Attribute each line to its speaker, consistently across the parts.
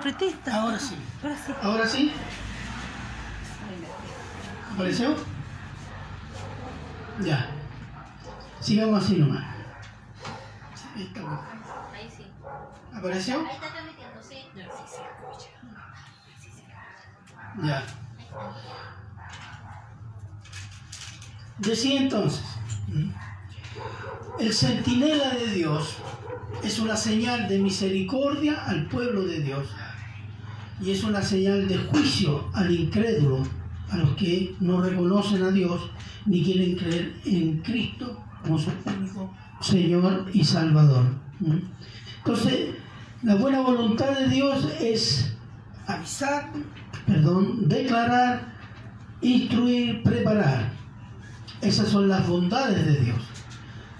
Speaker 1: apreté.
Speaker 2: Ahora sí.
Speaker 1: Ahora sí.
Speaker 2: Ahora sí. ¿Apareció? Ya. Sigamos así nomás. Ahí está.
Speaker 3: Ahí sí.
Speaker 2: ¿Apareció?
Speaker 3: Ahí está transmitiendo, sí.
Speaker 2: Ya. Decía entonces, el centinela de Dios es una señal de misericordia al pueblo de Dios y es una señal de juicio al incrédulo, a los que no reconocen a Dios ni quieren creer en Cristo como su único Señor y Salvador. Entonces, la buena voluntad de Dios es avisar, perdón, declarar, instruir, preparar. Esas son las bondades de Dios.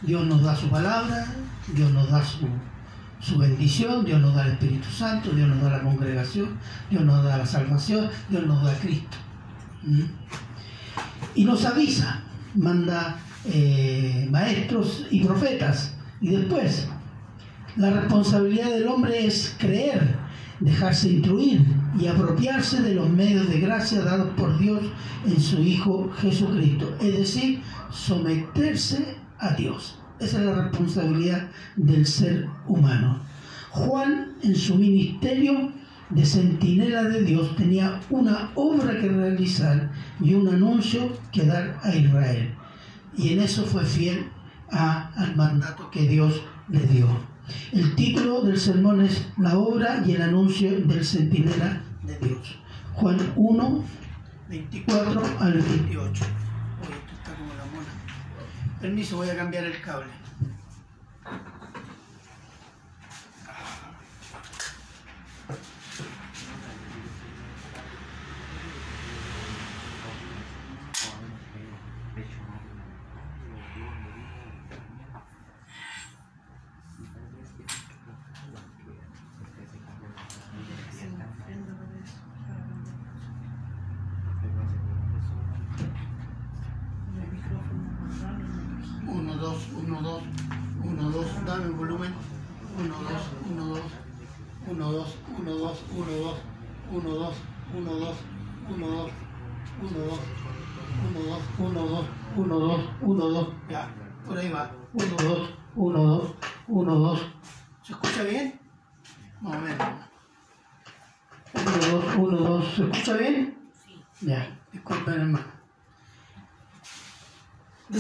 Speaker 2: Dios nos da su palabra, Dios nos da su, su bendición, Dios nos da el Espíritu Santo, Dios nos da la congregación, Dios nos da la salvación, Dios nos da Cristo. ¿Mm? Y nos avisa, manda eh, maestros y profetas. Y después, la responsabilidad del hombre es creer, dejarse instruir y apropiarse de los medios de gracia dados por Dios en su Hijo Jesucristo. Es decir, someterse a Dios. Esa es la responsabilidad del ser humano. Juan en su ministerio de centinela de Dios tenía una obra que realizar y un anuncio que dar a Israel. Y en eso fue fiel al mandato que Dios le dio. El título del sermón es La obra y el anuncio del centinela de Dios. Juan 1, 24 al 28. Uy, esto está como la mona. Permiso, voy a cambiar el cable.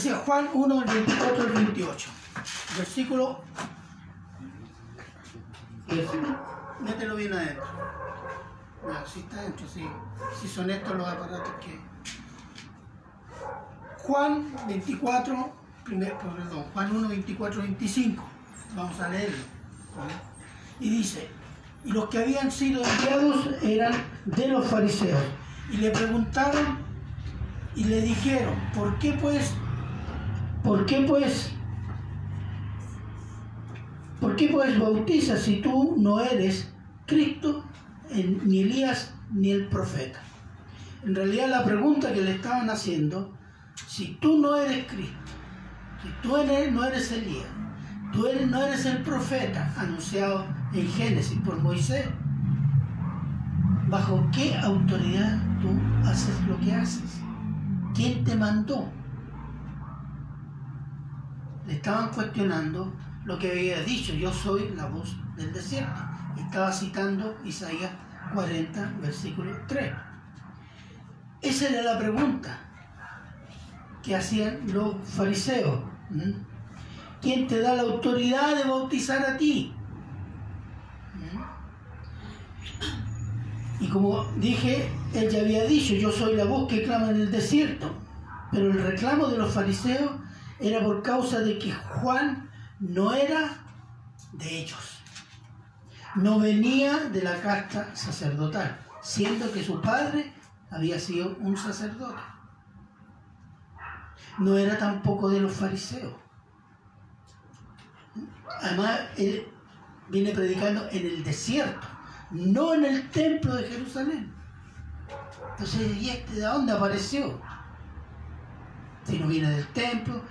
Speaker 2: Decía Juan 1, 24 al 28. Versículo. Mételo bien adentro. Ya, si está adentro, sí. Si son estos los aparatos que. Juan 24, primer, perdón, Juan 1, 24, 25. Vamos a leerlo. Y dice, y los que habían sido enviados eran de los fariseos. Y le preguntaron y le dijeron, ¿por qué pues ¿Por qué pues? ¿Por qué pues bautizas si tú no eres Cristo, ni Elías, ni el profeta? En realidad la pregunta que le estaban haciendo, si tú no eres Cristo, si tú eres- no eres Elías, tú eres- no eres el profeta anunciado en Génesis por Moisés, ¿bajo qué autoridad tú haces lo que haces? ¿Quién te mandó? Le estaban cuestionando lo que había dicho, yo soy la voz del desierto. Estaba citando Isaías 40, versículo 3. Esa era la pregunta que hacían los fariseos. ¿Quién te da la autoridad de bautizar a ti? Y como dije, él ya había dicho, yo soy la voz que clama en el desierto. Pero el reclamo de los fariseos era por causa de que Juan no era de ellos. No venía de la casta sacerdotal, siendo que su padre había sido un sacerdote. No era tampoco de los fariseos. Además, él viene predicando en el desierto, no en el templo de Jerusalén. Entonces, ¿y este de dónde apareció? Si no viene del templo,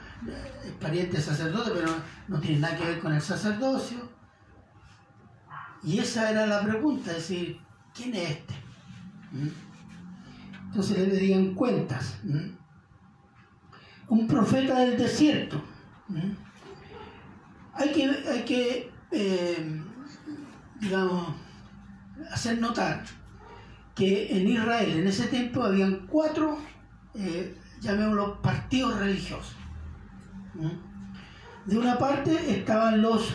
Speaker 2: es pariente sacerdote, pero no tiene nada que ver con el sacerdocio. Y esa era la pregunta, es decir, ¿quién es este? ¿Mm? Entonces le pedían cuentas. ¿Mm? Un profeta del desierto. ¿Mm? Hay que, hay que eh, digamos, hacer notar que en Israel en ese tiempo habían cuatro, eh, llamémoslo, partidos religiosos. ¿Mm? De una parte estaban los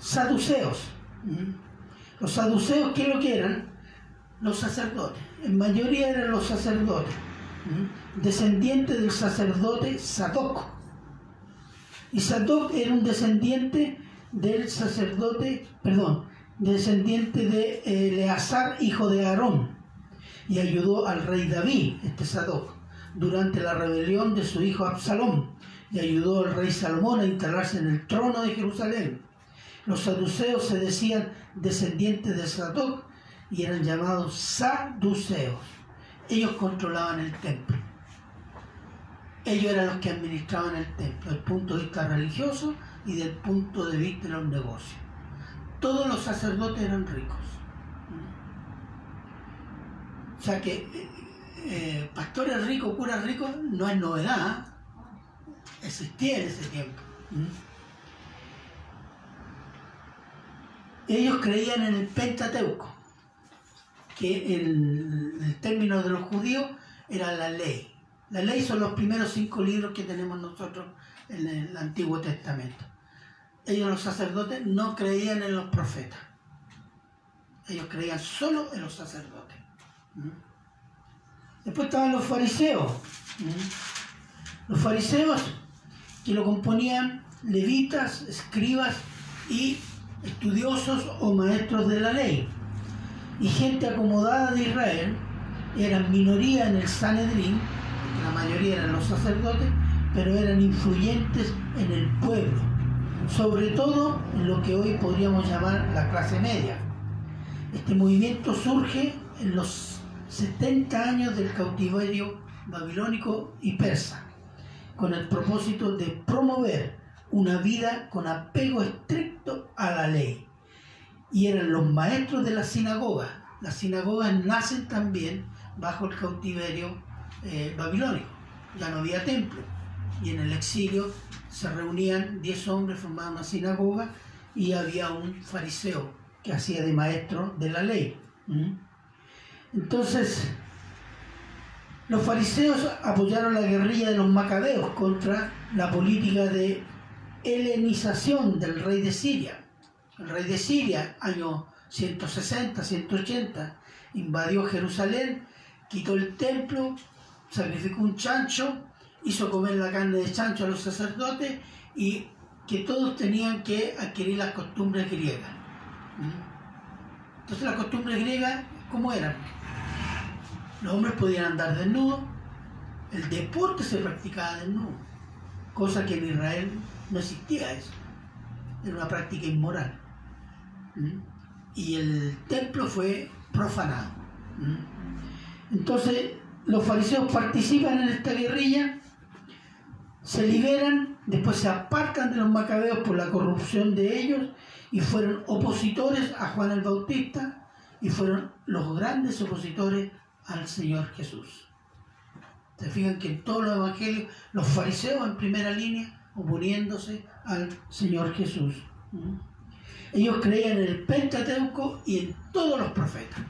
Speaker 2: saduceos. ¿Mm? Los saduceos, ¿qué lo que eran? Los sacerdotes. En mayoría eran los sacerdotes. ¿Mm? Descendientes del sacerdote Sadoc. Y Sadoc era un descendiente del sacerdote, perdón, descendiente de Eleazar, hijo de Aarón, y ayudó al rey David, este Sadoc, durante la rebelión de su hijo Absalón, y ayudó al rey Salomón a instalarse en el trono de Jerusalén. Los saduceos se decían descendientes de Sadoc y eran llamados saduceos. Ellos controlaban el templo. Ellos eran los que administraban el templo, desde el punto de vista religioso y del punto de vista de los negocios. Todos los sacerdotes eran ricos. O sea que eh, eh, pastores ricos, curas ricos, no es novedad. Existía en ese tiempo. Ellos creían en el Pentateuco, que el, el término de los judíos era la ley. La ley son los primeros cinco libros que tenemos nosotros en el Antiguo Testamento. Ellos los sacerdotes no creían en los profetas. Ellos creían solo en los sacerdotes. ¿Mm? Después estaban los fariseos. ¿Mm? Los fariseos que lo componían levitas, escribas y estudiosos o maestros de la ley. Y gente acomodada de Israel, eran minoría en el Sanedrín, la mayoría eran los sacerdotes, pero eran influyentes en el pueblo, sobre todo en lo que hoy podríamos llamar la clase media. Este movimiento surge en los 70 años del cautiverio babilónico y persa, con el propósito de promover una vida con apego estricto a la ley. Y eran los maestros de la sinagoga. Las sinagogas nacen también bajo el cautiverio eh, babilónico. Ya no había templo. Y en el exilio se reunían 10 hombres, formaban una sinagoga y había un fariseo que hacía de maestro de la ley. ¿Mm? Entonces, los fariseos apoyaron la guerrilla de los macabeos contra la política de helenización del rey de Siria. El rey de Siria, año 160, 180, invadió Jerusalén, quitó el templo, sacrificó un chancho, hizo comer la carne de chancho a los sacerdotes y que todos tenían que adquirir las costumbres griegas. ¿Mm? Entonces las costumbres griegas, ¿cómo eran? Los hombres podían andar desnudos, el deporte se practicaba desnudo, cosa que en Israel no existía eso, era una práctica inmoral. Y el templo fue profanado. Entonces los fariseos participan en esta guerrilla, se liberan, después se apartan de los macabeos por la corrupción de ellos y fueron opositores a Juan el Bautista y fueron los grandes opositores al Señor Jesús. Se fijan que en todos los evangelios los fariseos en primera línea oponiéndose al Señor Jesús. ¿Mm? Ellos creían en el Pentateuco y en todos los profetas.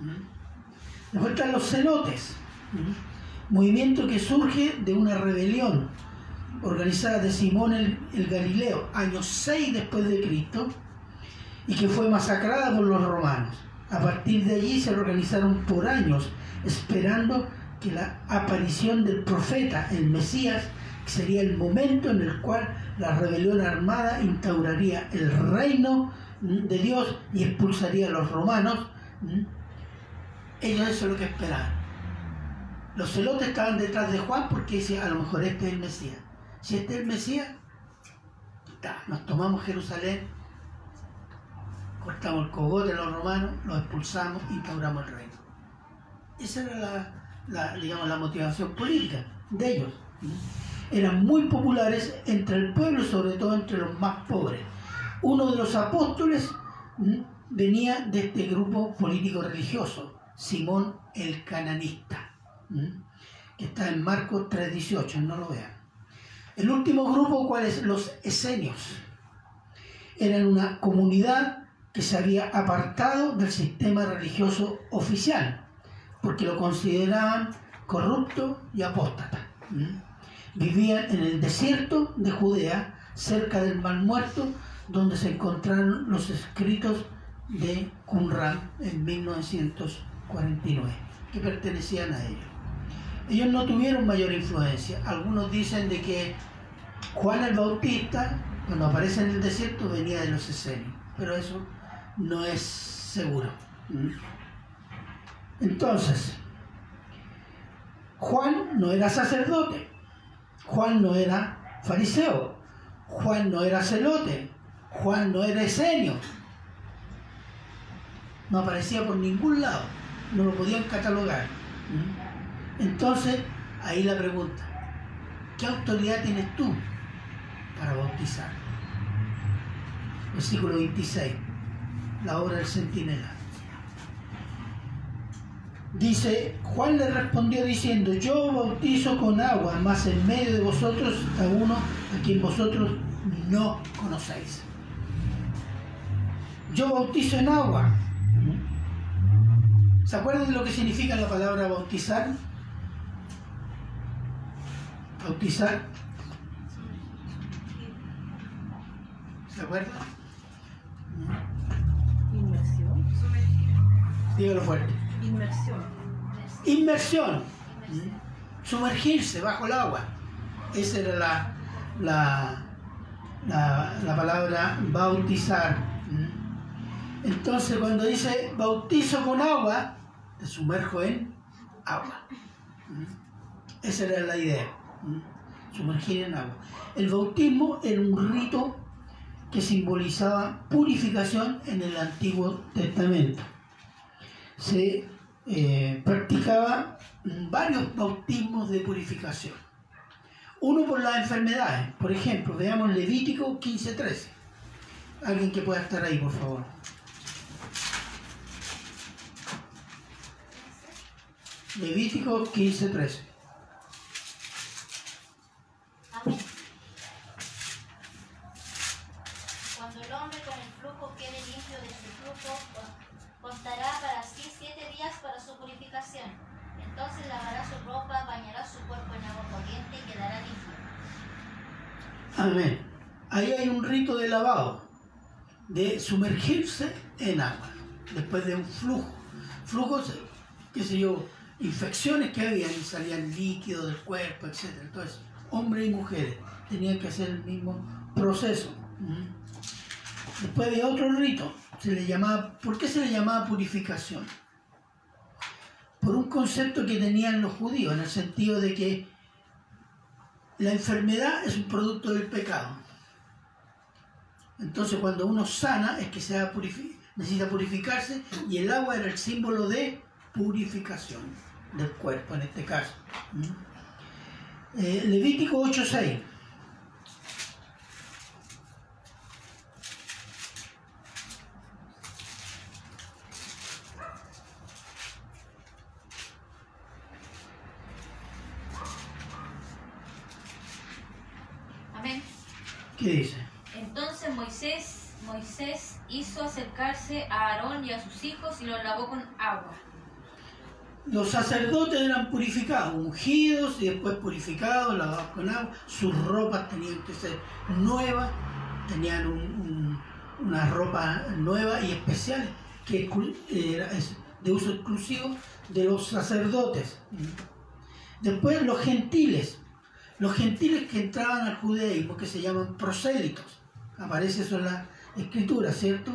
Speaker 2: ¿Mm? Después están los celotes, ¿Mm? movimiento que surge de una rebelión organizada de Simón el, el Galileo, año 6 después de Cristo, y que fue masacrada por los romanos. A partir de allí se organizaron por años esperando que la aparición del profeta, el Mesías, sería el momento en el cual la rebelión armada instauraría el reino de Dios y expulsaría a los romanos. Ellos eso es lo que esperaban. Los celotes estaban detrás de Juan porque decían, a lo mejor este es el Mesías. Si este es el Mesías, nos tomamos Jerusalén, cortamos el cogote de los romanos, los expulsamos, instauramos el reino. Esa era la, digamos, la motivación política de ellos. Eran muy populares entre el pueblo, sobre todo entre los más pobres. Uno de los apóstoles venía de este grupo político religioso, Simón el Cananista, que está en Marcos 3.18, no lo vean. El último grupo, ¿cuál es? Los esenios. Eran una comunidad que se había apartado del sistema religioso oficial, porque lo consideraban corrupto y apóstata. Vivían en el desierto de Judea, cerca del Mar Muerto, donde se encontraron los escritos de Qumran en 1949, que pertenecían a ellos. Ellos no tuvieron mayor influencia. Algunos dicen de que Juan el Bautista, cuando aparece en el desierto, venía de los esenios, pero eso no es seguro. Entonces, Juan no era sacerdote, Juan no era fariseo, Juan no era celote, Juan no era esenio. No aparecía por ningún lado, no lo podían catalogar. ¿Mm? Entonces, ahí la pregunta, ¿qué autoridad tienes tú para bautizar? Versículo 26, la obra del centinela. Dice, Juan le respondió diciendo, yo bautizo con agua, mas en medio de vosotros está uno a quien vosotros no conocéis. Yo bautizo en agua. ¿Se acuerdan de lo que significa la palabra bautizar? Bautizar. ¿Se acuerdan?
Speaker 1: Inmersión.
Speaker 2: Dígalo fuerte.
Speaker 1: Inmersión.
Speaker 2: Inmersión. Sumergirse bajo el agua. Esa era la, la, la, la palabra bautizar. Entonces cuando dice bautizo con agua, te sumerjo en agua. Esa era la idea. Sumergir en agua. El bautismo era un rito que simbolizaba purificación en el Antiguo Testamento. Se eh, practicaba varios bautismos de purificación. Uno por las enfermedades. Por ejemplo, veamos Levítico 15.13. Alguien que pueda estar ahí, por favor. Levítico 15.13.
Speaker 3: Amén. Cuando el hombre con el flujo quede limpio de su flujo, con- constará para sí siete días para su purificación. Entonces lavará su ropa, bañará su cuerpo en agua corriente y quedará limpio.
Speaker 2: Ahí hay un rito de lavado, de sumergirse en agua, después de un flujo. Flujos, qué sé yo, infecciones que habían y salían líquidos del cuerpo, etc. Entonces, hombres y mujeres tenían que hacer el mismo proceso. ¿Mm? Después había otro rito, se le llamaba, ¿por qué se le llamaba purificación? Por un concepto que tenían los judíos, en el sentido de que la enfermedad es un producto del pecado. Entonces cuando uno sana es que se necesita purificarse y el agua era el símbolo de purificación del cuerpo en este caso. Eh, Levítico 8.6.
Speaker 3: Amén.
Speaker 2: ¿Qué dice?
Speaker 4: Entonces Moisés, Moisés hizo a Aarón y a sus hijos y los lavó con agua.
Speaker 2: Los sacerdotes eran purificados, ungidos y después purificados, lavados con agua. Sus ropas tenían que ser nuevas, tenían un- un- una ropa nueva y especial que era de uso exclusivo de los sacerdotes. Después los gentiles, los gentiles que entraban al judaísmo, que se llaman prosélitos. Aparece eso en la escritura, ¿cierto?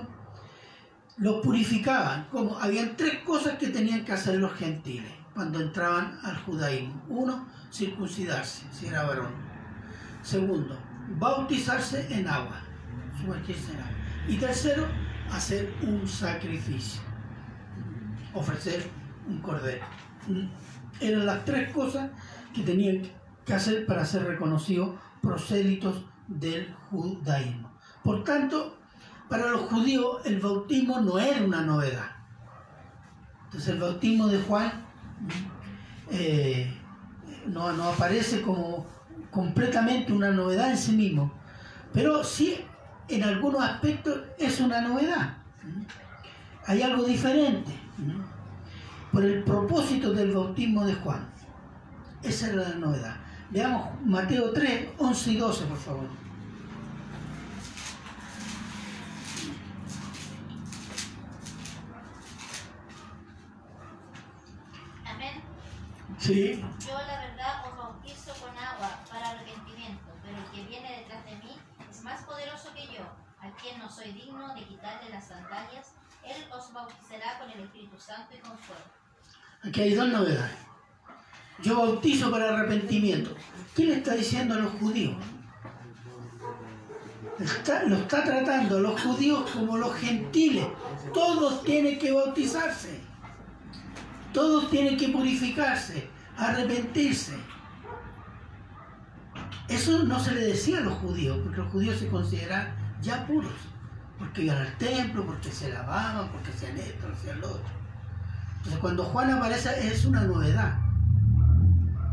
Speaker 2: Los purificaban. Como habían tres cosas que tenían que hacer los gentiles cuando entraban al judaísmo. Uno, circuncidarse, si era varón. Segundo, bautizarse en agua, en agua. Y tercero, hacer un sacrificio, ofrecer un cordero. Mm. Eran las tres cosas que tenían que hacer para ser reconocidos prosélitos del judaísmo. Por tanto, para los judíos el bautismo no era una novedad. Entonces el bautismo de Juan eh, no, no aparece como completamente una novedad en sí mismo, pero sí en algunos aspectos es una novedad. Hay algo diferente por el propósito del bautismo de Juan. Esa era la novedad. Veamos Mateo 3, 11 y 12, por favor.
Speaker 3: Amén.
Speaker 2: Sí.
Speaker 3: Yo la verdad os bautizo con agua para arrepentimiento, pero el que viene detrás de mí es más poderoso que yo, a quien no soy digno de quitarle las sandalias. Él os bautizará con el Espíritu Santo y con fuego.
Speaker 2: Aquí hay dos novedades. Yo bautizo para arrepentimiento. ¿Qué le está diciendo a los judíos? Está- lo está tratando a los judíos como los gentiles. Todos tienen que bautizarse. Todos tienen que purificarse, arrepentirse. Eso no se le decía a los judíos, porque los judíos se consideraban ya puros. Porque iban al templo, porque se lavaban, porque hacían esto, hacían lo otro. Entonces cuando Juan aparece es una novedad.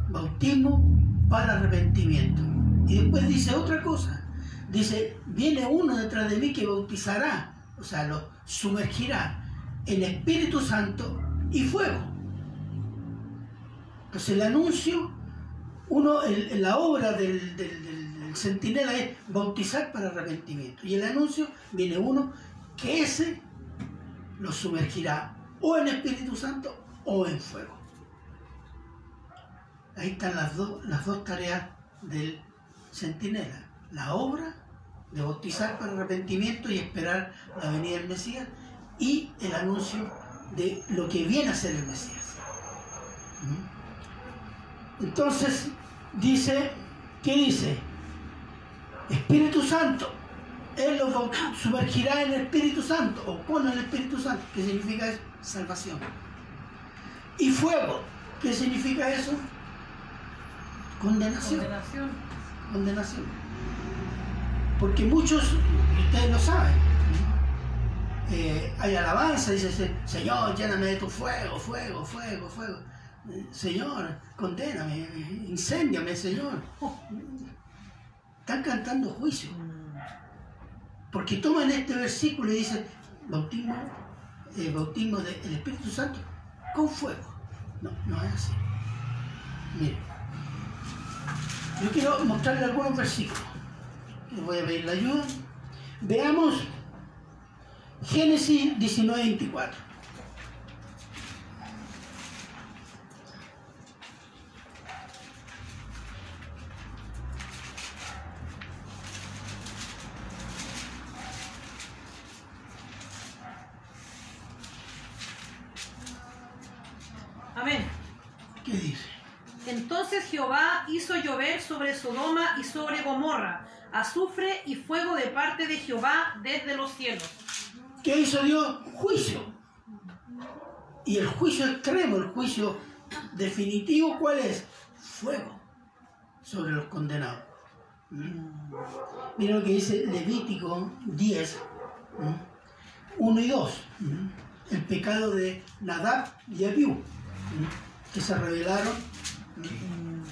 Speaker 2: Bautismo para arrepentimiento. Y después dice otra cosa. Dice, viene uno detrás de mí que bautizará, o sea, lo sumergirá en Espíritu Santo y fuego. Entonces el anuncio, uno, el- la obra del, del- centinela es bautizar para arrepentimiento. Y el anuncio viene uno que ese lo sumergirá o en Espíritu Santo o en fuego. Ahí están las, dos las dos tareas del centinela. La obra de bautizar para arrepentimiento y esperar la venida del Mesías y el anuncio de lo que viene a ser el Mesías. ¿Mm? Entonces, dice, ¿qué dice? Espíritu Santo. Él los sumergirá en el Espíritu Santo, o con el Espíritu Santo, que significa eso? salvación. Y fuego, ¿qué significa eso? Condenación.
Speaker 1: Condenación.
Speaker 2: Condenación. Porque muchos, ustedes lo saben, eh, hay alabanza, dice, "Se- Señor, lléname de tu fuego, fuego, fuego, fuego. Eh, Señor, condéname, incéndiame, Señor. Están cantando juicio. Porque toman este versículo y dicen, bautismo, eh, bautismo del Espíritu Santo con fuego. No, no es así. Miren, yo quiero mostrarle algunos versículos. Les voy a pedir la ayuda. Veamos Génesis 19, 24.
Speaker 1: Amén.
Speaker 2: ¿Qué dice?
Speaker 1: Entonces Jehová hizo llover sobre Sodoma y sobre Gomorra azufre y fuego de parte de Jehová desde los cielos.
Speaker 2: ¿Qué hizo Dios? Juicio. Y el juicio extremo, el juicio definitivo, ¿cuál es? Fuego sobre los condenados. ¿Mm? Mira lo que dice Levítico 10, 1 y 2. ¿Mm? El pecado de Nadab y Abiú, ¿Mm? que se rebelaron ¿Mm?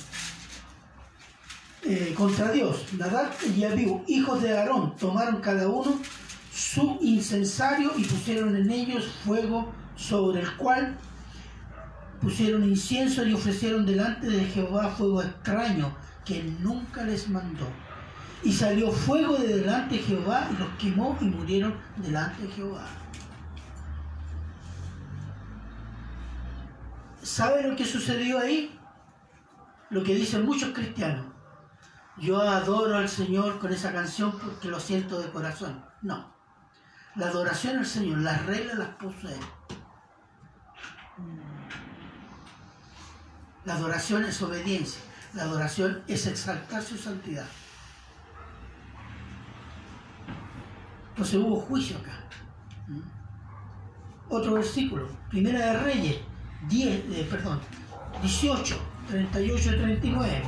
Speaker 2: eh, contra Dios. Nadab y Abiú, hijos de Aarón, tomaron cada uno su incensario y pusieron en ellos fuego sobre el cual pusieron incienso y ofrecieron delante de Jehová fuego extraño que nunca les mandó. Y salió fuego de delante de Jehová y los quemó y murieron delante de Jehová. ¿Sabe lo que sucedió ahí? Lo que dicen muchos cristianos. Yo adoro al Señor con esa canción porque lo siento de corazón. No. La adoración al Señor, las reglas las puso Él. La adoración es obediencia. La adoración es exaltar su santidad. Entonces hubo juicio acá. ¿Mm? Otro versículo, Primera de Reyes, 10, eh, perdón, 18, 38 y 39.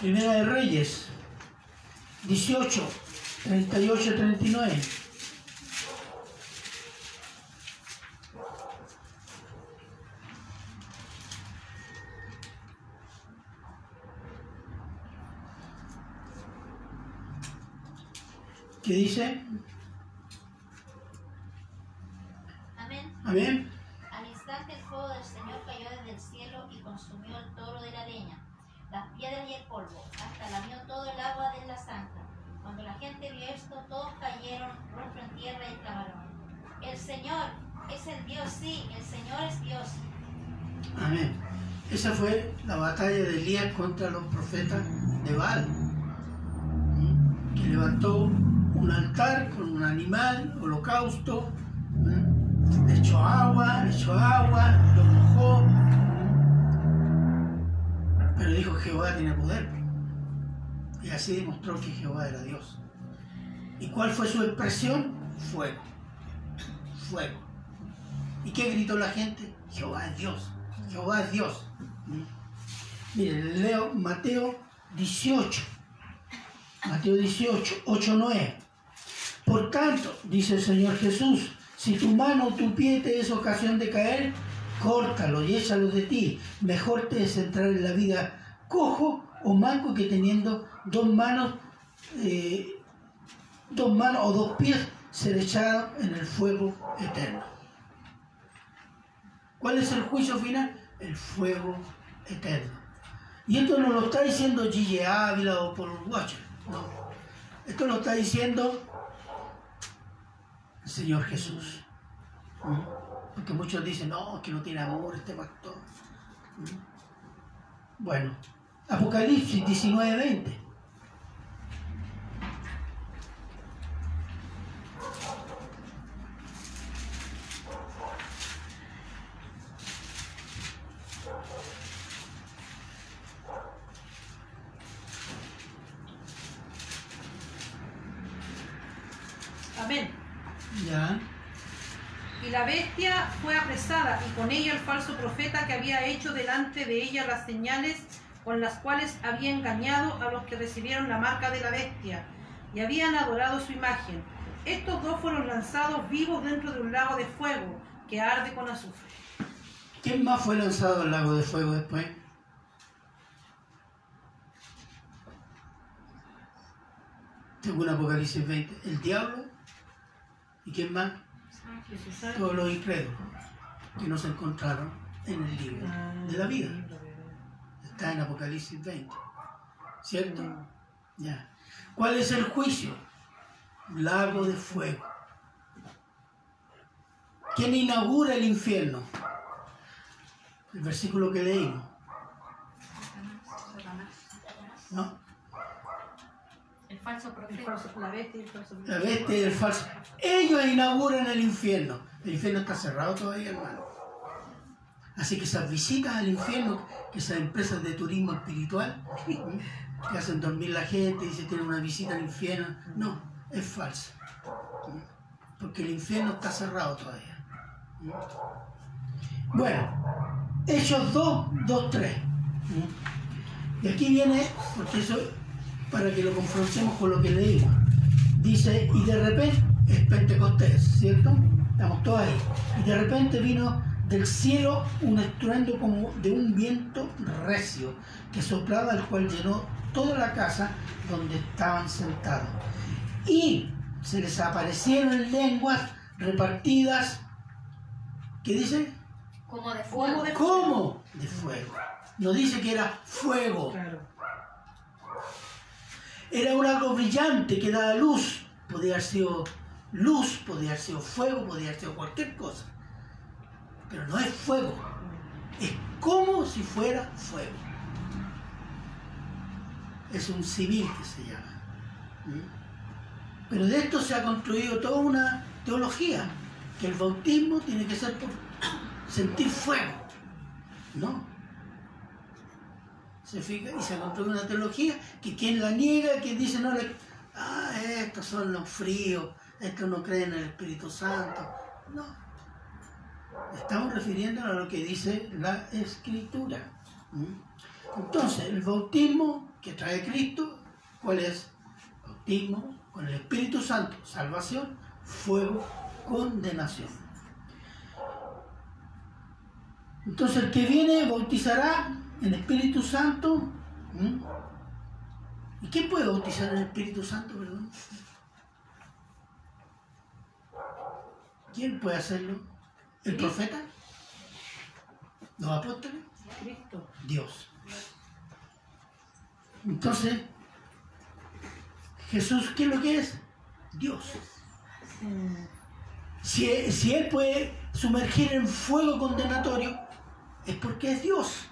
Speaker 2: Primera de Reyes, 18, 38, 39. ¿Qué dice?
Speaker 3: Amén.
Speaker 2: Amén.
Speaker 3: Al instante el fuego del Señor cayó desde el cielo y consumió el toro de la leña, las piedras y el polvo, hasta lamió todo el agua de la zanja. Cuando la gente vio esto, todos cayeron tierra y clamaron. El Señor es el Dios, sí, el Señor es Dios.
Speaker 2: Amén. Esa fue la batalla de Elías contra los profetas de Baal, que levantó un altar con un animal, holocausto, le echó agua, le echó agua, lo mojó, pero dijo Jehová tiene poder. Y así demostró que Jehová era Dios. ¿Y cuál fue su expresión? Fuego. Fuego. ¿Y qué gritó la gente? Jehová es Dios. Jehová es Dios. Miren, leo Mateo 18. Mateo 18, 8, 9. Por tanto, dice el Señor Jesús, si tu mano o tu pie te es ocasión de caer, córtalo y échalo de ti. Mejor te es entrar en la vida cojo o manco que teniendo dos manos, eh, dos manos o dos pies ser echado en el fuego eterno. ¿Cuál es el juicio final? El fuego eterno. Y esto no lo está diciendo Gigi Ávila o Paul Watcher, no. Esto lo está diciendo el Señor Jesús. Porque muchos dicen, no, que no tiene amor este pastor. Bueno, Apocalipsis 19, 20.
Speaker 1: Amén.
Speaker 2: Ya.
Speaker 1: Y la bestia fue apresada, y con ella el falso profeta que había hecho delante de ella las señales con las cuales había engañado a los que recibieron la marca de la bestia y habían adorado su imagen. Estos dos fueron lanzados vivos dentro de un lago de fuego que arde con azufre.
Speaker 2: ¿Quién más fue lanzado al lago de fuego después? Según Apocalipsis 20, el diablo y quién más? Todos los incrédulos que no se encontraron en el libro de la vida. Está en Apocalipsis 20. ¿Cierto? Ya. ¿Cuál es el juicio? Lago de fuego. ¿Quién inaugura el infierno? El versículo que leímos. ¿No?
Speaker 4: El falso-
Speaker 1: la bestia y el falso
Speaker 2: La bestia y el falso. Ellos inauguran el infierno. El infierno está cerrado todavía, hermano. Así que esas visitas al infierno, que esas empresas de turismo espiritual, que hacen dormir la gente y se tienen una visita al infierno, no, es falso. Porque el infierno está cerrado todavía. Bueno, Hechos 2, 2, 3. Y aquí viene, porque eso, para que lo confrontemos con lo que leímos. Dice, y de repente, es Pentecostés, ¿cierto? Estamos todos ahí. Y de repente vino del cielo un estruendo como de un viento recio que soplaba, el cual llenó toda la casa donde estaban sentados. Y se les aparecieron lenguas repartidas, ¿qué dice?
Speaker 4: Como de
Speaker 1: Fuego
Speaker 2: ¿Cómo? De fuego. No dice que era fuego.
Speaker 1: Claro.
Speaker 2: Era un algo brillante que daba luz. Podía haber sido luz, podía haber sido fuego, podía haber sido cualquier cosa. Pero no es fuego. Es como si fuera fuego. Es un civil que se llama. ¿Mm? Pero de esto se ha construido toda una teología, que el bautismo tiene que ser por sentir fuego. No, se fija y se construye una teología que quien la niega, quien dice no le ah, estos son los fríos, estos no creen en el Espíritu Santo. No. Estamos refiriéndonos a lo que dice la escritura. ¿Mm? Entonces, el bautismo que trae Cristo, ¿cuál es? Bautismo con el Espíritu Santo, salvación, fuego, condenación. Entonces, el que viene bautizará en Espíritu Santo. ¿Y quién puede bautizar en el Espíritu Santo, perdón? ¿Quién puede hacerlo? ¿El profeta? ¿Los apóstoles?
Speaker 1: Cristo.
Speaker 2: Dios. Entonces, Jesús, ¿qué es lo que es? Dios. Si, si Él puede sumergir en fuego condenatorio, es porque es Dios.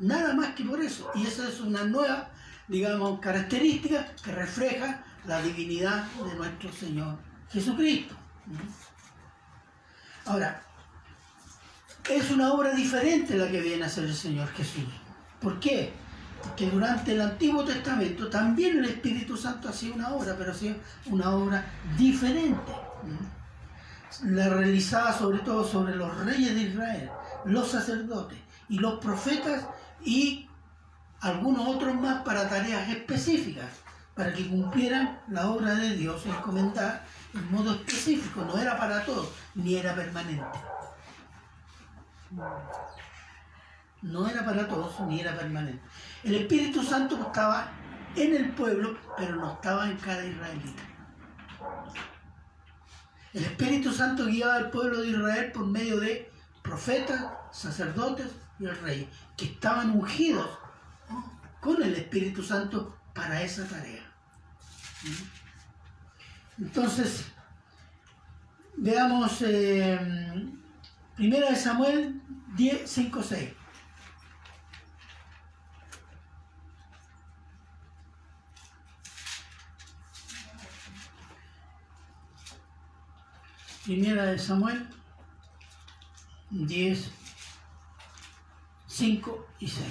Speaker 2: Nada más que por eso. Y esa es una nueva, digamos, característica que refleja la divinidad de nuestro Señor Jesucristo. Ahora, es una obra diferente la que viene a hacer el Señor Jesús. ¿Por qué? Porque durante el Antiguo Testamento también el Espíritu Santo hacía una obra, pero hacía una obra diferente. La realizaba sobre todo sobre los reyes de Israel, los sacerdotes y los profetas y algunos otros más para tareas específicas, para que cumplieran la obra de Dios encomendada en modo específico, no era para todos, ni era permanente. No era para todos, ni era permanente. El Espíritu Santo estaba en el pueblo, pero no estaba en cada israelita. El Espíritu Santo guiaba al pueblo de Israel por medio de profetas, sacerdotes el rey, que estaban ungidos con el Espíritu Santo para esa tarea. Entonces, veamos eh, Primera de Samuel 10, 5, 6. Primera de Samuel 10, 5 y 6.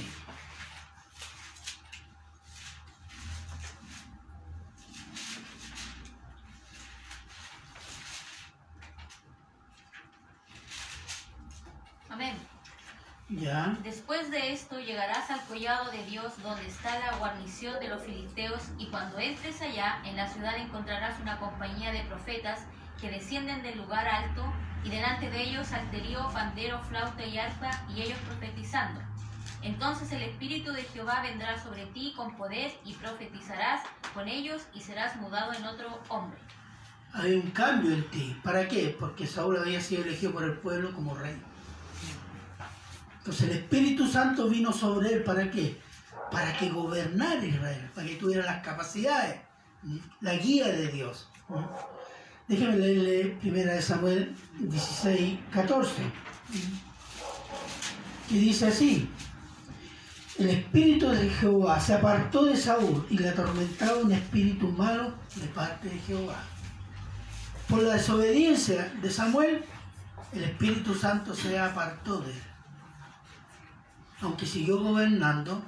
Speaker 4: Amén.
Speaker 2: Ya.
Speaker 4: Después de esto llegarás al collado de Dios donde está la guarnición de los filisteos y cuando entres allá en la ciudad encontrarás una compañía de profetas que descienden del lugar alto y delante de ellos salterio, pandero, flauta y arpa y ellos profetizando. Entonces el Espíritu de Jehová vendrá sobre ti con poder y profetizarás con ellos y serás mudado en otro hombre.
Speaker 2: Hay un cambio en ti. ¿Para qué? Porque Saúl había sido elegido por el pueblo como rey. Entonces el Espíritu Santo vino sobre él. ¿Para qué? Para que gobernara Israel, para que tuviera las capacidades, la guía de Dios. ¿m? Déjeme leerle primera de Samuel 16, 14. ¿m? Que dice así. El espíritu de Jehová se apartó de Saúl y le atormentaba un espíritu malo de parte de Jehová. Por la desobediencia de Samuel, el Espíritu Santo se apartó de él. Aunque siguió gobernando,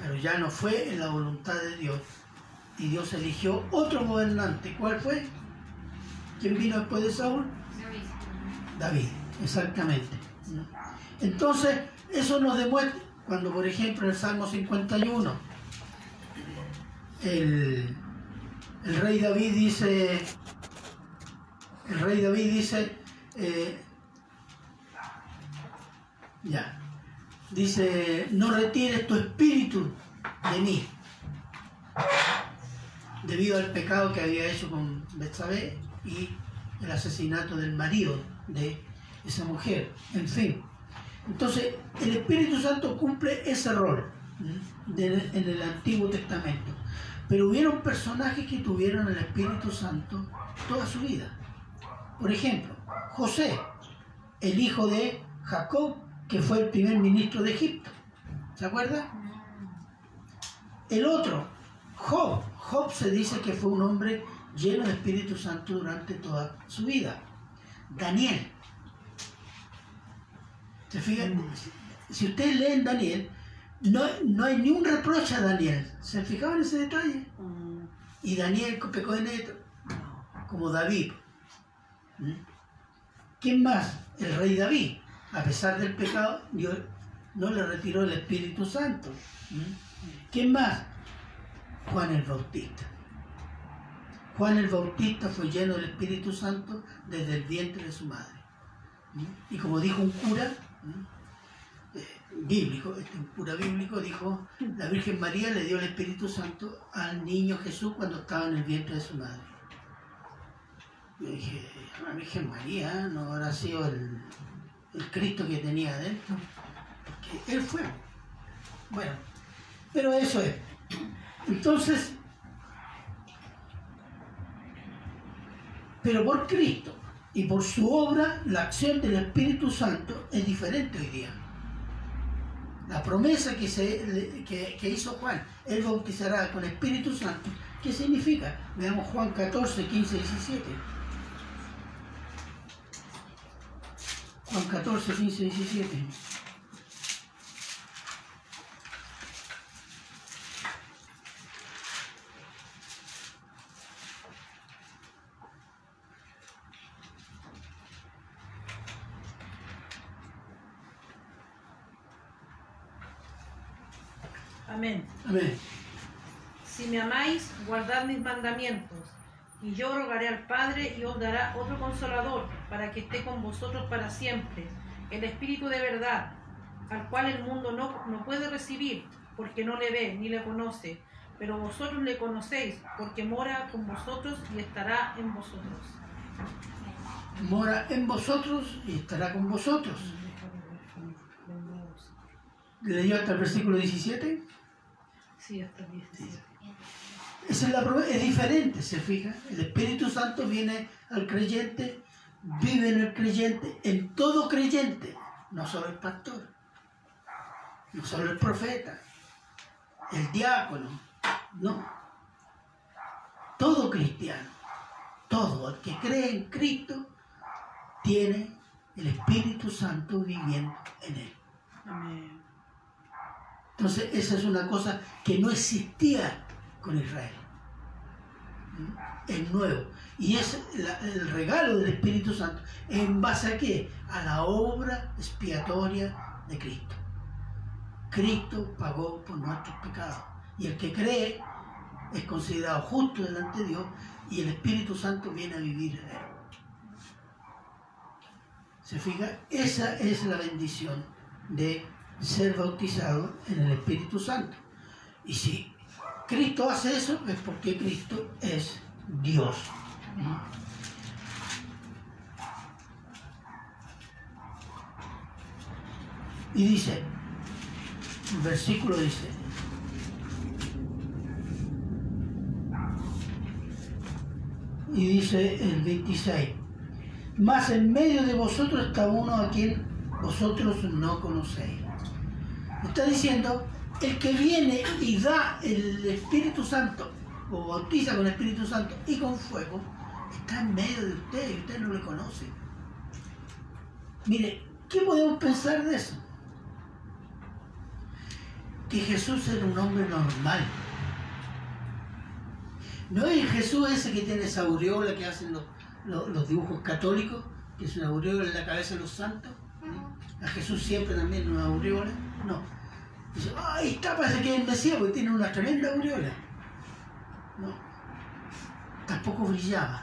Speaker 2: pero ya no fue en la voluntad de Dios. Y Dios eligió otro gobernante. ¿Cuál fue? ¿Quién vino después de Saúl? David, exactamente. Entonces, eso nos demuestra, cuando por ejemplo en el Salmo 51, el, el rey David dice, el rey David dice, eh, ya, dice, no retires tu espíritu de mí, debido al pecado que había hecho con Betsabé y el asesinato del marido de esa mujer, en fin. Entonces, el Espíritu Santo cumple ese rol en el Antiguo Testamento. Pero hubieron personajes que tuvieron el Espíritu Santo toda su vida. Por ejemplo, José, el hijo de Jacob, que fue el primer ministro de Egipto. ¿Se acuerda? El otro, Job. Job se dice que fue un hombre lleno de Espíritu Santo durante toda su vida. Daniel. ¿Se fijan? Si ustedes leen Daniel, no, no hay ni un reproche a Daniel. ¿Se fijaban en ese detalle? Y Daniel pecó en esto, como David. ¿Mm? ¿Quién más? El rey David. a pesar del pecado, Dios no le retiró el Espíritu Santo. ¿Mm? ¿Quién más? Juan el Bautista. Juan el Bautista fue lleno del Espíritu Santo desde el vientre de su madre. ¿Mm? Y como dijo un cura ¿Mm? eh, bíblico, este un cura bíblico, dijo, la Virgen María le dio el Espíritu Santo al niño Jesús cuando estaba en el vientre de su madre. Yo dije, la Virgen María no habrá sido el, el Cristo que tenía adentro, porque Él fue. Bueno, pero eso es. Entonces, pero por Cristo y por su obra, la acción del Espíritu Santo es diferente hoy día. La promesa que, se, que, que hizo Juan, Él bautizará con Espíritu Santo, ¿qué significa? Veamos Juan 14, 15, 17. Juan 14, 15, 17.
Speaker 1: Amén.
Speaker 2: Amén.
Speaker 1: Si me amáis, guardad mis mandamientos. Y yo rogaré al Padre y os dará otro consolador para que esté con vosotros para siempre, el Espíritu de verdad, al cual el mundo no, no puede recibir, porque no le ve ni le conoce, pero vosotros le conocéis, porque mora con vosotros y estará en vosotros.
Speaker 2: Mora en vosotros y estará con vosotros. ¿Leyó hasta el versículo 17?
Speaker 1: Sí, hasta el 17.
Speaker 2: Esa es la es diferente, se fija. El Espíritu Santo viene al creyente, vive en el creyente, en todo creyente, no solo el pastor, no solo el profeta, el diácono, no. Todo cristiano, todo el que cree en Cristo, tiene el Espíritu Santo viviendo en él.
Speaker 1: Amén.
Speaker 2: Entonces, esa es una cosa que no existía con Israel. Es nuevo. Y es el regalo del Espíritu Santo. ¿En base a qué? A la obra expiatoria de Cristo. Cristo pagó por nuestros pecados. Y el que cree es considerado justo delante de Dios y el Espíritu Santo viene a vivir en él. ¿Se fija? Esa es la bendición de ser bautizado en el Espíritu Santo. Y si Cristo hace eso, es porque Cristo es Dios. Y dice, el versículo dice, y dice el 26, más en medio de vosotros está uno a quien vosotros no conocéis. Está diciendo, el que viene y da el Espíritu Santo, o bautiza con el Espíritu Santo y con fuego, está en medio de ustedes y ustedes no le conocen. Mire, ¿qué podemos pensar de eso? Que Jesús era un hombre normal. No es el Jesús ese que tiene esa aureola que hacen los, los- los dibujos católicos, que es una aureola en la cabeza de los santos. A Jesús siempre también una aureola. No. Dice, "Ah, ahí está, parece que Mesías porque tiene una tremenda aureola. No. Tampoco brillaba,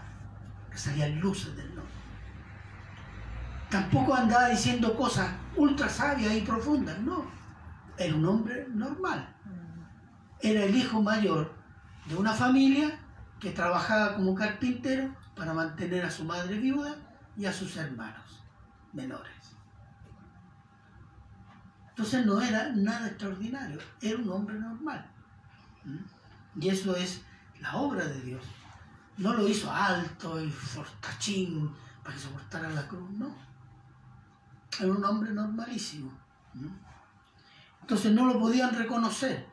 Speaker 2: que salían luces del nombre. Tampoco andaba diciendo cosas ultra sabias y profundas, no. Era un hombre normal. Era el hijo mayor de una familia que trabajaba como carpintero para mantener a su madre viuda y a sus hermanos menores. Entonces no era nada extraordinario, era un hombre normal. Y eso es la obra de Dios. No lo hizo alto y fortachín para que soportara la cruz, no. Era un hombre normalísimo. Entonces no lo podían reconocer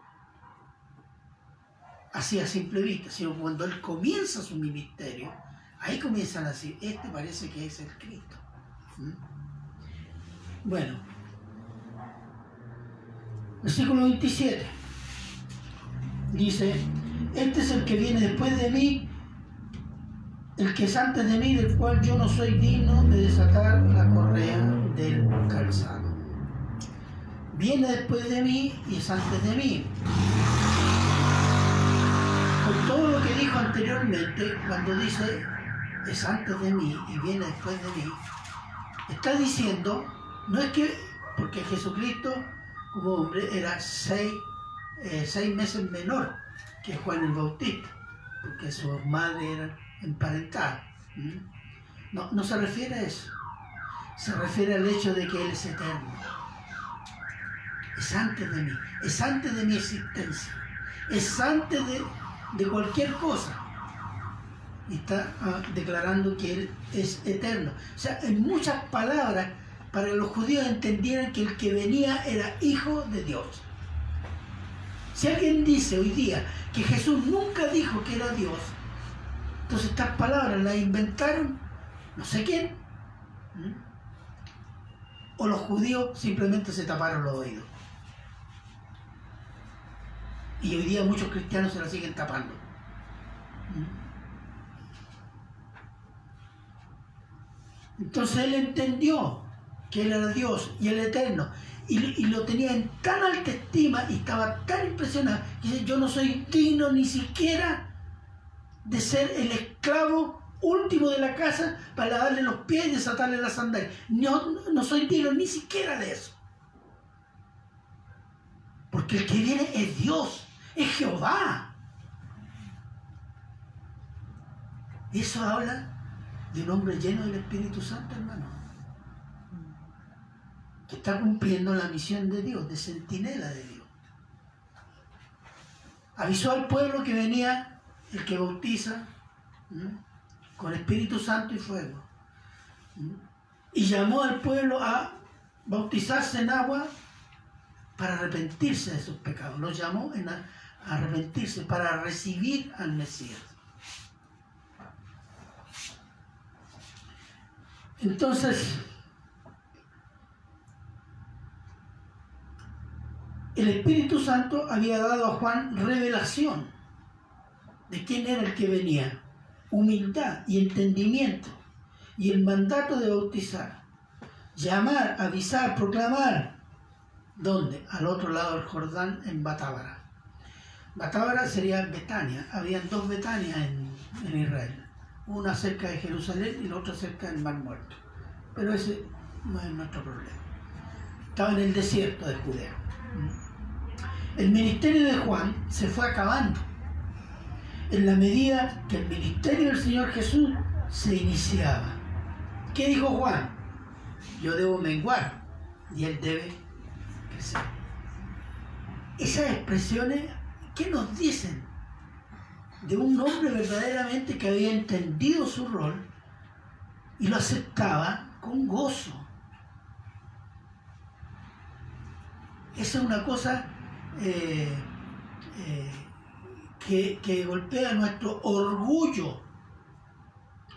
Speaker 2: así a simple vista, sino cuando él comienza su ministerio, ahí comienzan a decir, este parece que es el Cristo. Bueno, versículo 27 dice, este es el que viene después de mí, el que es antes de mí, del cual yo no soy digno de desatar la correa del calzado. Viene después de mí y es antes de mí. Con todo lo que dijo anteriormente, cuando dice es antes de mí y viene después de mí, está diciendo, no es que, porque Jesucristo como hombre era seis, eh, seis meses menor que Juan el Bautista, porque sus madres eran emparentadas. ¿m? No, no se refiere a eso, se refiere al hecho de que Él es eterno. Es antes de mí, es antes de mi existencia, es antes de, de cualquier cosa y está ah, declarando que Él es eterno. O sea, en muchas palabras, para que los judíos entendieran que el que venía era hijo de Dios. Si alguien dice hoy día que Jesús nunca dijo que era Dios, entonces estas palabras las inventaron no sé quién. O los judíos simplemente se taparon los oídos. Y hoy día muchos cristianos se la siguen tapando. Entonces él entendió que él era Dios y el Eterno. Y, lo tenía en tan alta estima y estaba tan impresionado. Y dice, yo no soy digno ni siquiera de ser el esclavo último de la casa para darle los pies y desatarle las sandalias. No, no soy digno ni siquiera de eso. Porque el que viene es Dios, es Jehová. Eso habla de un hombre lleno del Espíritu Santo, hermano. Que está cumpliendo la misión de Dios, de centinela de Dios. Avisó al pueblo que venía el que bautiza con Espíritu Santo y fuego. Y llamó al pueblo a bautizarse en agua para arrepentirse de sus pecados. Los llamó en a arrepentirse, para recibir al Mesías. Entonces, el Espíritu Santo había dado a Juan revelación de quién era el que venía, humildad y entendimiento, y el mandato de bautizar, llamar, avisar, proclamar. ¿Dónde? Al otro lado del Jordán, en Batábara. Batábara sería Betania. Habían dos Betanias en, en Israel una cerca de Jerusalén y la otra cerca del Mar Muerto. Pero ese no es nuestro problema. Estaba en el desierto de Judea. El ministerio de Juan se fue acabando en la medida que el ministerio del Señor Jesús se iniciaba. ¿Qué dijo Juan? Yo debo menguar y él debe crecer. Esas expresiones, ¿qué nos dicen? de un hombre verdaderamente que había entendido su rol y lo aceptaba con gozo. Esa es una cosa eh, que, que golpea nuestro orgullo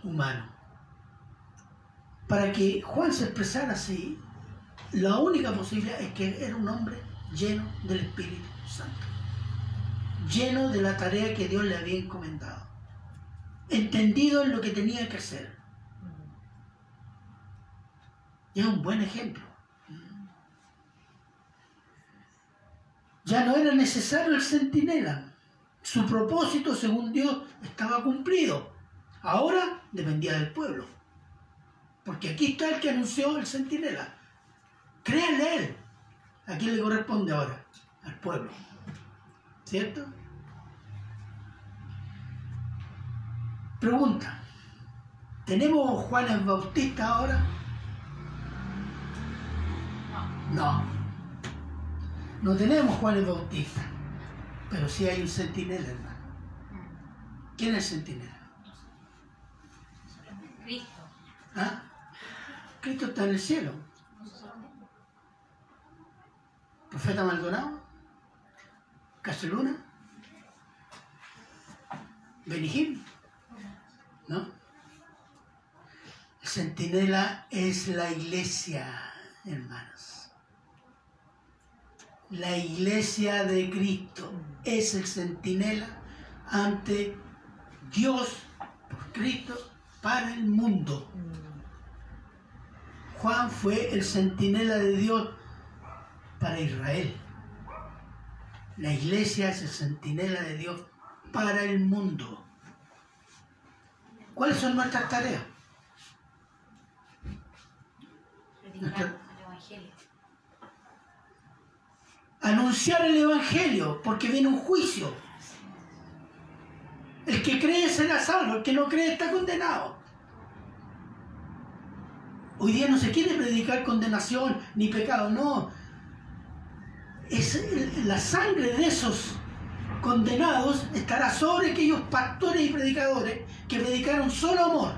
Speaker 2: humano. Para que Juan se expresara así, la única posibilidad es que era un hombre lleno del Espíritu Santo lleno de la tarea que Dios le había encomendado, entendido en lo que tenía que hacer. Y es un buen ejemplo. Ya no era necesario el centinela. Su propósito, según Dios, estaba cumplido. Ahora dependía del pueblo. Porque aquí está el que anunció el centinela. Créanle él. ¿A quién le corresponde ahora? Al pueblo. ¿Cierto? Pregunta. ¿Tenemos Juan el Bautista ahora? No. No tenemos Juan el Bautista. Pero sí hay un centinela, hermano. ¿Quién es el centinela?
Speaker 4: Cristo.
Speaker 2: ¿Ah? Cristo está en el cielo. Profeta Maldonado. Castelluna. Benigil. ¿No? El centinela es la iglesia, hermanos. La iglesia de Cristo es el centinela ante Dios por Cristo para el mundo. Juan fue el centinela de Dios para Israel. La iglesia es el centinela de Dios para el mundo. ¿Cuáles son nuestras tareas
Speaker 4: el Evangelio.
Speaker 2: Anunciar el Evangelio, porque viene un juicio. El que cree será salvo, el que no cree está condenado. Hoy día no se quiere predicar condenación ni pecado, no. Es la sangre de esos condenados estará sobre aquellos pastores y predicadores que predicaron solo amor.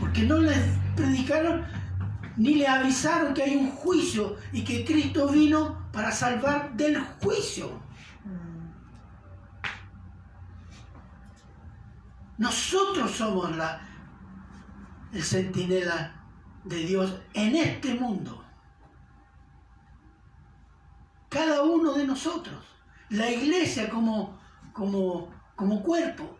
Speaker 2: Porque no les predicaron ni le avisaron que hay un juicio y que Cristo vino para salvar del juicio. Nosotros somos la, el centinela de Dios en este mundo. Cada uno de nosotros. La iglesia como, como, como cuerpo.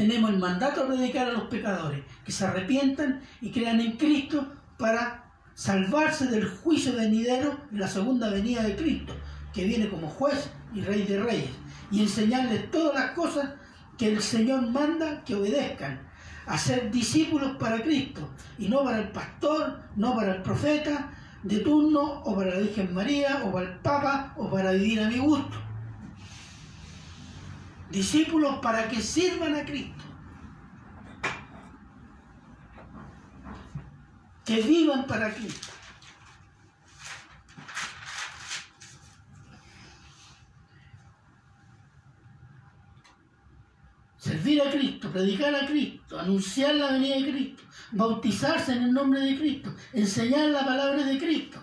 Speaker 2: Tenemos el mandato de predicar a los pecadores que se arrepientan y crean en Cristo para salvarse del juicio venidero y la segunda venida de Cristo, que viene como juez y rey de reyes, y enseñarles todas las cosas que el Señor manda que obedezcan, a ser discípulos para Cristo, y no para el pastor, no para el profeta de turno, o para la Virgen María, o para el Papa, o para vivir a mi gusto. Discípulos para que sirvan a Cristo. Que vivan para Cristo. Servir a Cristo, predicar a Cristo, anunciar la venida de Cristo, bautizarse en el nombre de Cristo, enseñar la palabra de Cristo.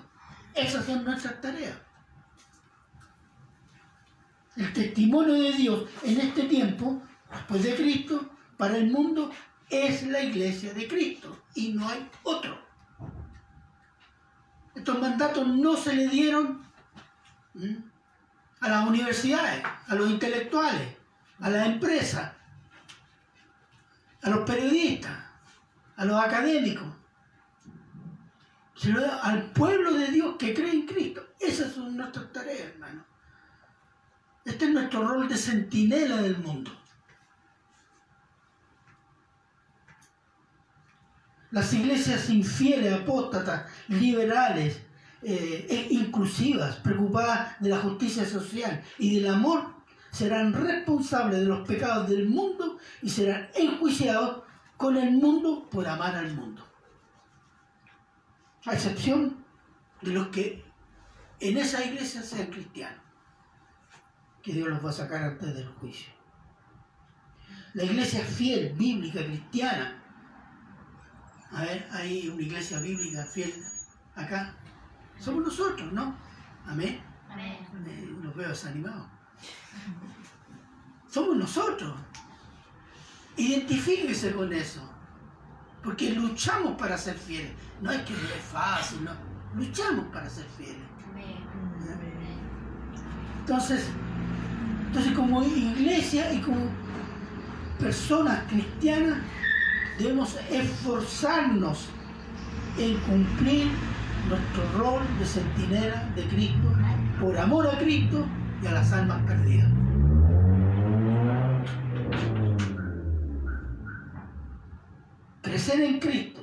Speaker 2: Esas son nuestras tareas. El testimonio de Dios en este tiempo, después de Cristo, para el mundo, es la iglesia de Cristo y no hay otro. Estos mandatos no se le dieron a las universidades, a los intelectuales, a las empresas, a los periodistas, a los académicos. Se lo da al pueblo de Dios que cree en Cristo. Esas son nuestras tareas, hermano. Este es nuestro rol de centinela del mundo. Las iglesias infieles, apóstatas, liberales, eh, e inclusivas, preocupadas de la justicia social y del amor, serán responsables de los pecados del mundo y serán enjuiciados con el mundo por amar al mundo. A excepción de los que en esa iglesia sean cristianos, que Dios los va a sacar antes del juicio. La iglesia fiel, bíblica, cristiana, a ver, hay una iglesia bíblica fiel acá. Somos nosotros, ¿no? Amén.
Speaker 4: Amén.
Speaker 2: Eh, los veo desanimados. Somos nosotros. Identifíquese con eso. Porque luchamos para ser fieles. No es que es fácil, no. Luchamos para ser fieles.
Speaker 4: Amén.
Speaker 2: Entonces, entonces como iglesia y como personas cristianas debemos esforzarnos en cumplir nuestro rol de centinela de Cristo por amor a Cristo y a las almas perdidas. Crecer en Cristo,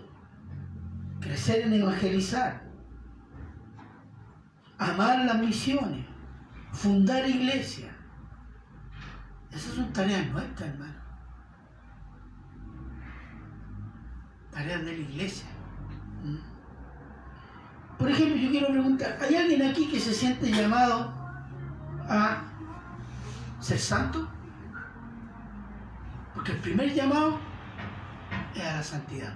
Speaker 2: crecer en evangelizar, amar las misiones, fundar iglesia. Esas son tareas nuestras, hermano. Tareas de la iglesia. ¿Mm? Por ejemplo, yo quiero preguntar, ¿hay alguien aquí que se siente llamado a ser santo? Porque el primer llamado es a la santidad.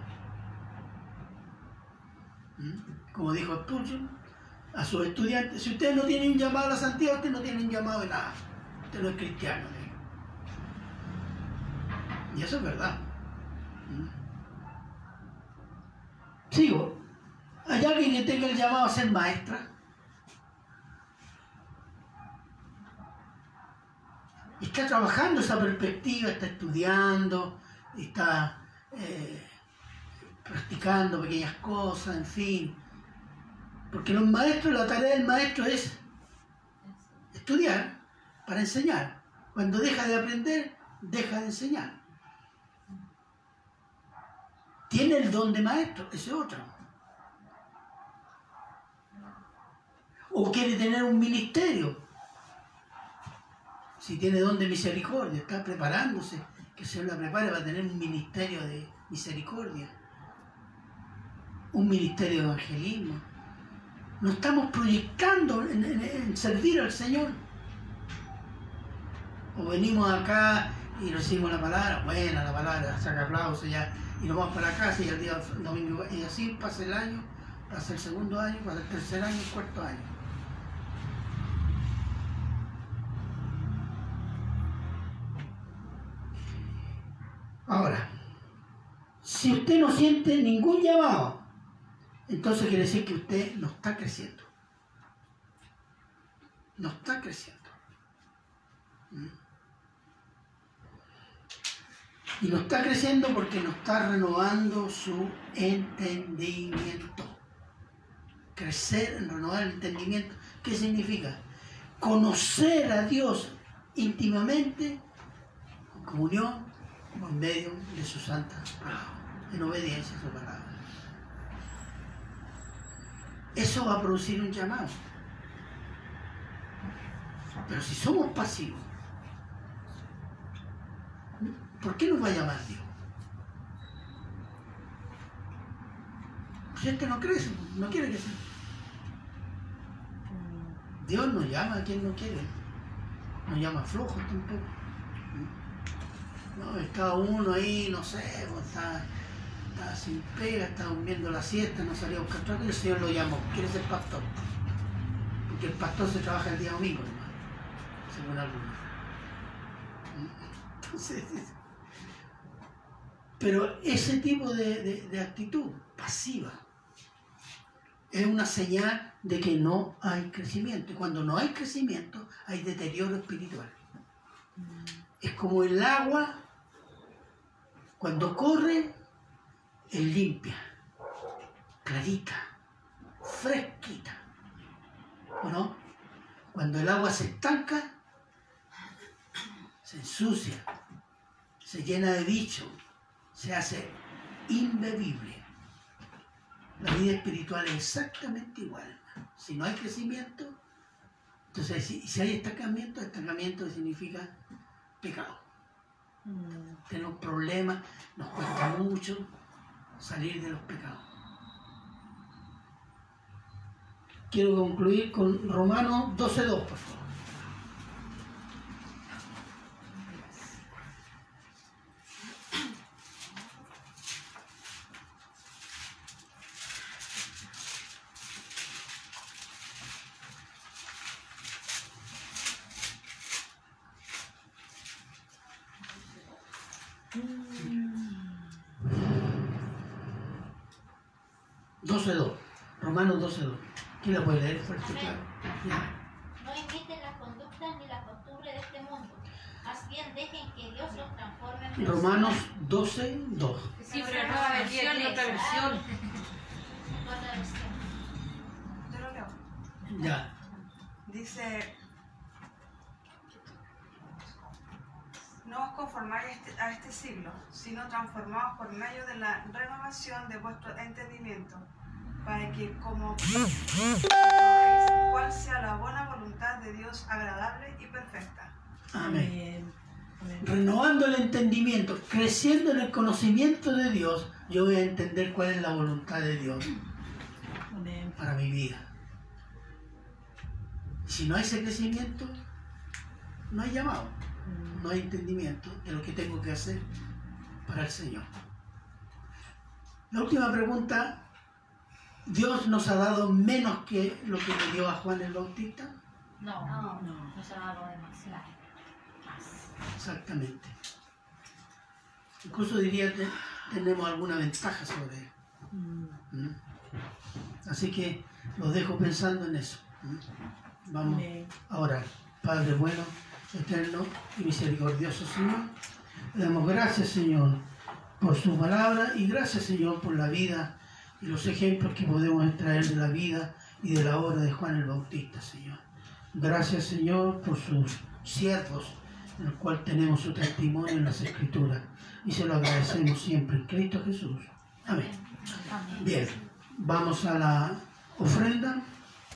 Speaker 2: ¿Mm? Como dijo Spurgeon, a sus estudiantes, si ustedes no tienen un llamado a la santidad, ustedes no tienen un llamado de nada. Usted no es cristiano. Y eso es verdad. Sigo. ¿Hay alguien que tenga el llamado a ser maestra? está trabajando esa perspectiva, está estudiando, está eh, practicando pequeñas cosas, en fin. Porque los maestros, la tarea del maestro es estudiar para enseñar. Cuando deja de aprender, deja de enseñar. Tiene el don de maestro, ese otro. O quiere tener un ministerio. Si tiene don de misericordia, está preparándose, que se la prepare para tener un ministerio de misericordia. Un ministerio de evangelismo. Nos estamos proyectando en- en servir al Señor. O venimos acá y recibimos la palabra, buena la palabra, saca aplausos ya, y nos vamos para casa y al día domingo, y así pasa el año, pasa el segundo año, pasa el tercer año, el cuarto año. Ahora, si usted no siente ningún llamado, entonces quiere decir que usted no está creciendo. No está creciendo. ¿Mm? Y no está creciendo porque no está renovando su entendimiento. Crecer en renovar el entendimiento. ¿Qué significa? Conocer a Dios íntimamente, en comunión, por medio de su santa palabra, en obediencia a su palabra. Eso va a producir un llamado. Pero si somos pasivos, ¿por qué nos va a llamar Dios? Si este no crece, no quiere sea. Dios no llama a quien no quiere. No llama flojos tampoco. No, está uno ahí, no sé, pues, está, está sin pega, está durmiendo la siesta, no salió a buscar trabajo, y el Señor lo llamó, quiere ser pastor. Porque el pastor se trabaja el día domingo, hermano, según algunos. Entonces, pero ese tipo de, de- actitud pasiva es una señal de que no hay crecimiento. Y cuando no hay crecimiento, hay deterioro espiritual. Es como el agua, cuando corre, es limpia, clarita, fresquita. ¿O no? Cuando el agua se estanca, se ensucia, se llena de bicho, se hace inbebible. La vida espiritual es exactamente igual. Si no hay crecimiento, entonces si, si hay estancamiento, estancamiento significa pecado. Tenemos problemas, nos cuesta mucho salir de los pecados. Quiero concluir con Romanos 12.2, por favor. Doce dos. Romanos 12.2. ¿Quién la puede leer fuerte, claro? Ya.
Speaker 3: No imiten las conductas ni las costumbres de este mundo. Más bien dejen que Dios los transforme en
Speaker 2: Romanos 12.2.
Speaker 4: Sí, pero nueva versión
Speaker 1: otra versión.
Speaker 5: Yo lo leo.
Speaker 2: Ya.
Speaker 5: Dice, no os conformáis a este, a este siglo, sino transformaos por medio de la renovación de vuestro entendimiento, para que como cuál sea la buena voluntad de Dios agradable y perfecta.
Speaker 2: Amén. Renovando el entendimiento, creciendo en el conocimiento de Dios, yo voy a entender cuál es la voluntad de Dios para mi vida. Si no hay ese crecimiento, no hay llamado, no hay entendimiento de lo que tengo que hacer para el Señor. La última pregunta, ¿Dios nos ha dado menos que lo que le dio a Juan el Bautista?
Speaker 4: No, no, no se va a lo demasiado.
Speaker 2: Exactamente. Incluso diría que tenemos alguna ventaja sobre él. ¿Mm? Así que los dejo pensando en eso. ¿Mm? Vamos a orar. Padre bueno, eterno y misericordioso Señor. Le damos gracias, Señor, por su palabra y gracias, Señor, por la vida y los ejemplos que podemos extraer de la vida y de la obra de Juan el Bautista, Señor. Gracias, Señor, por sus siervos, en el cual tenemos su testimonio en las Escrituras. Y se lo agradecemos siempre en Cristo Jesús. Amén. Bien, vamos a la ofrenda.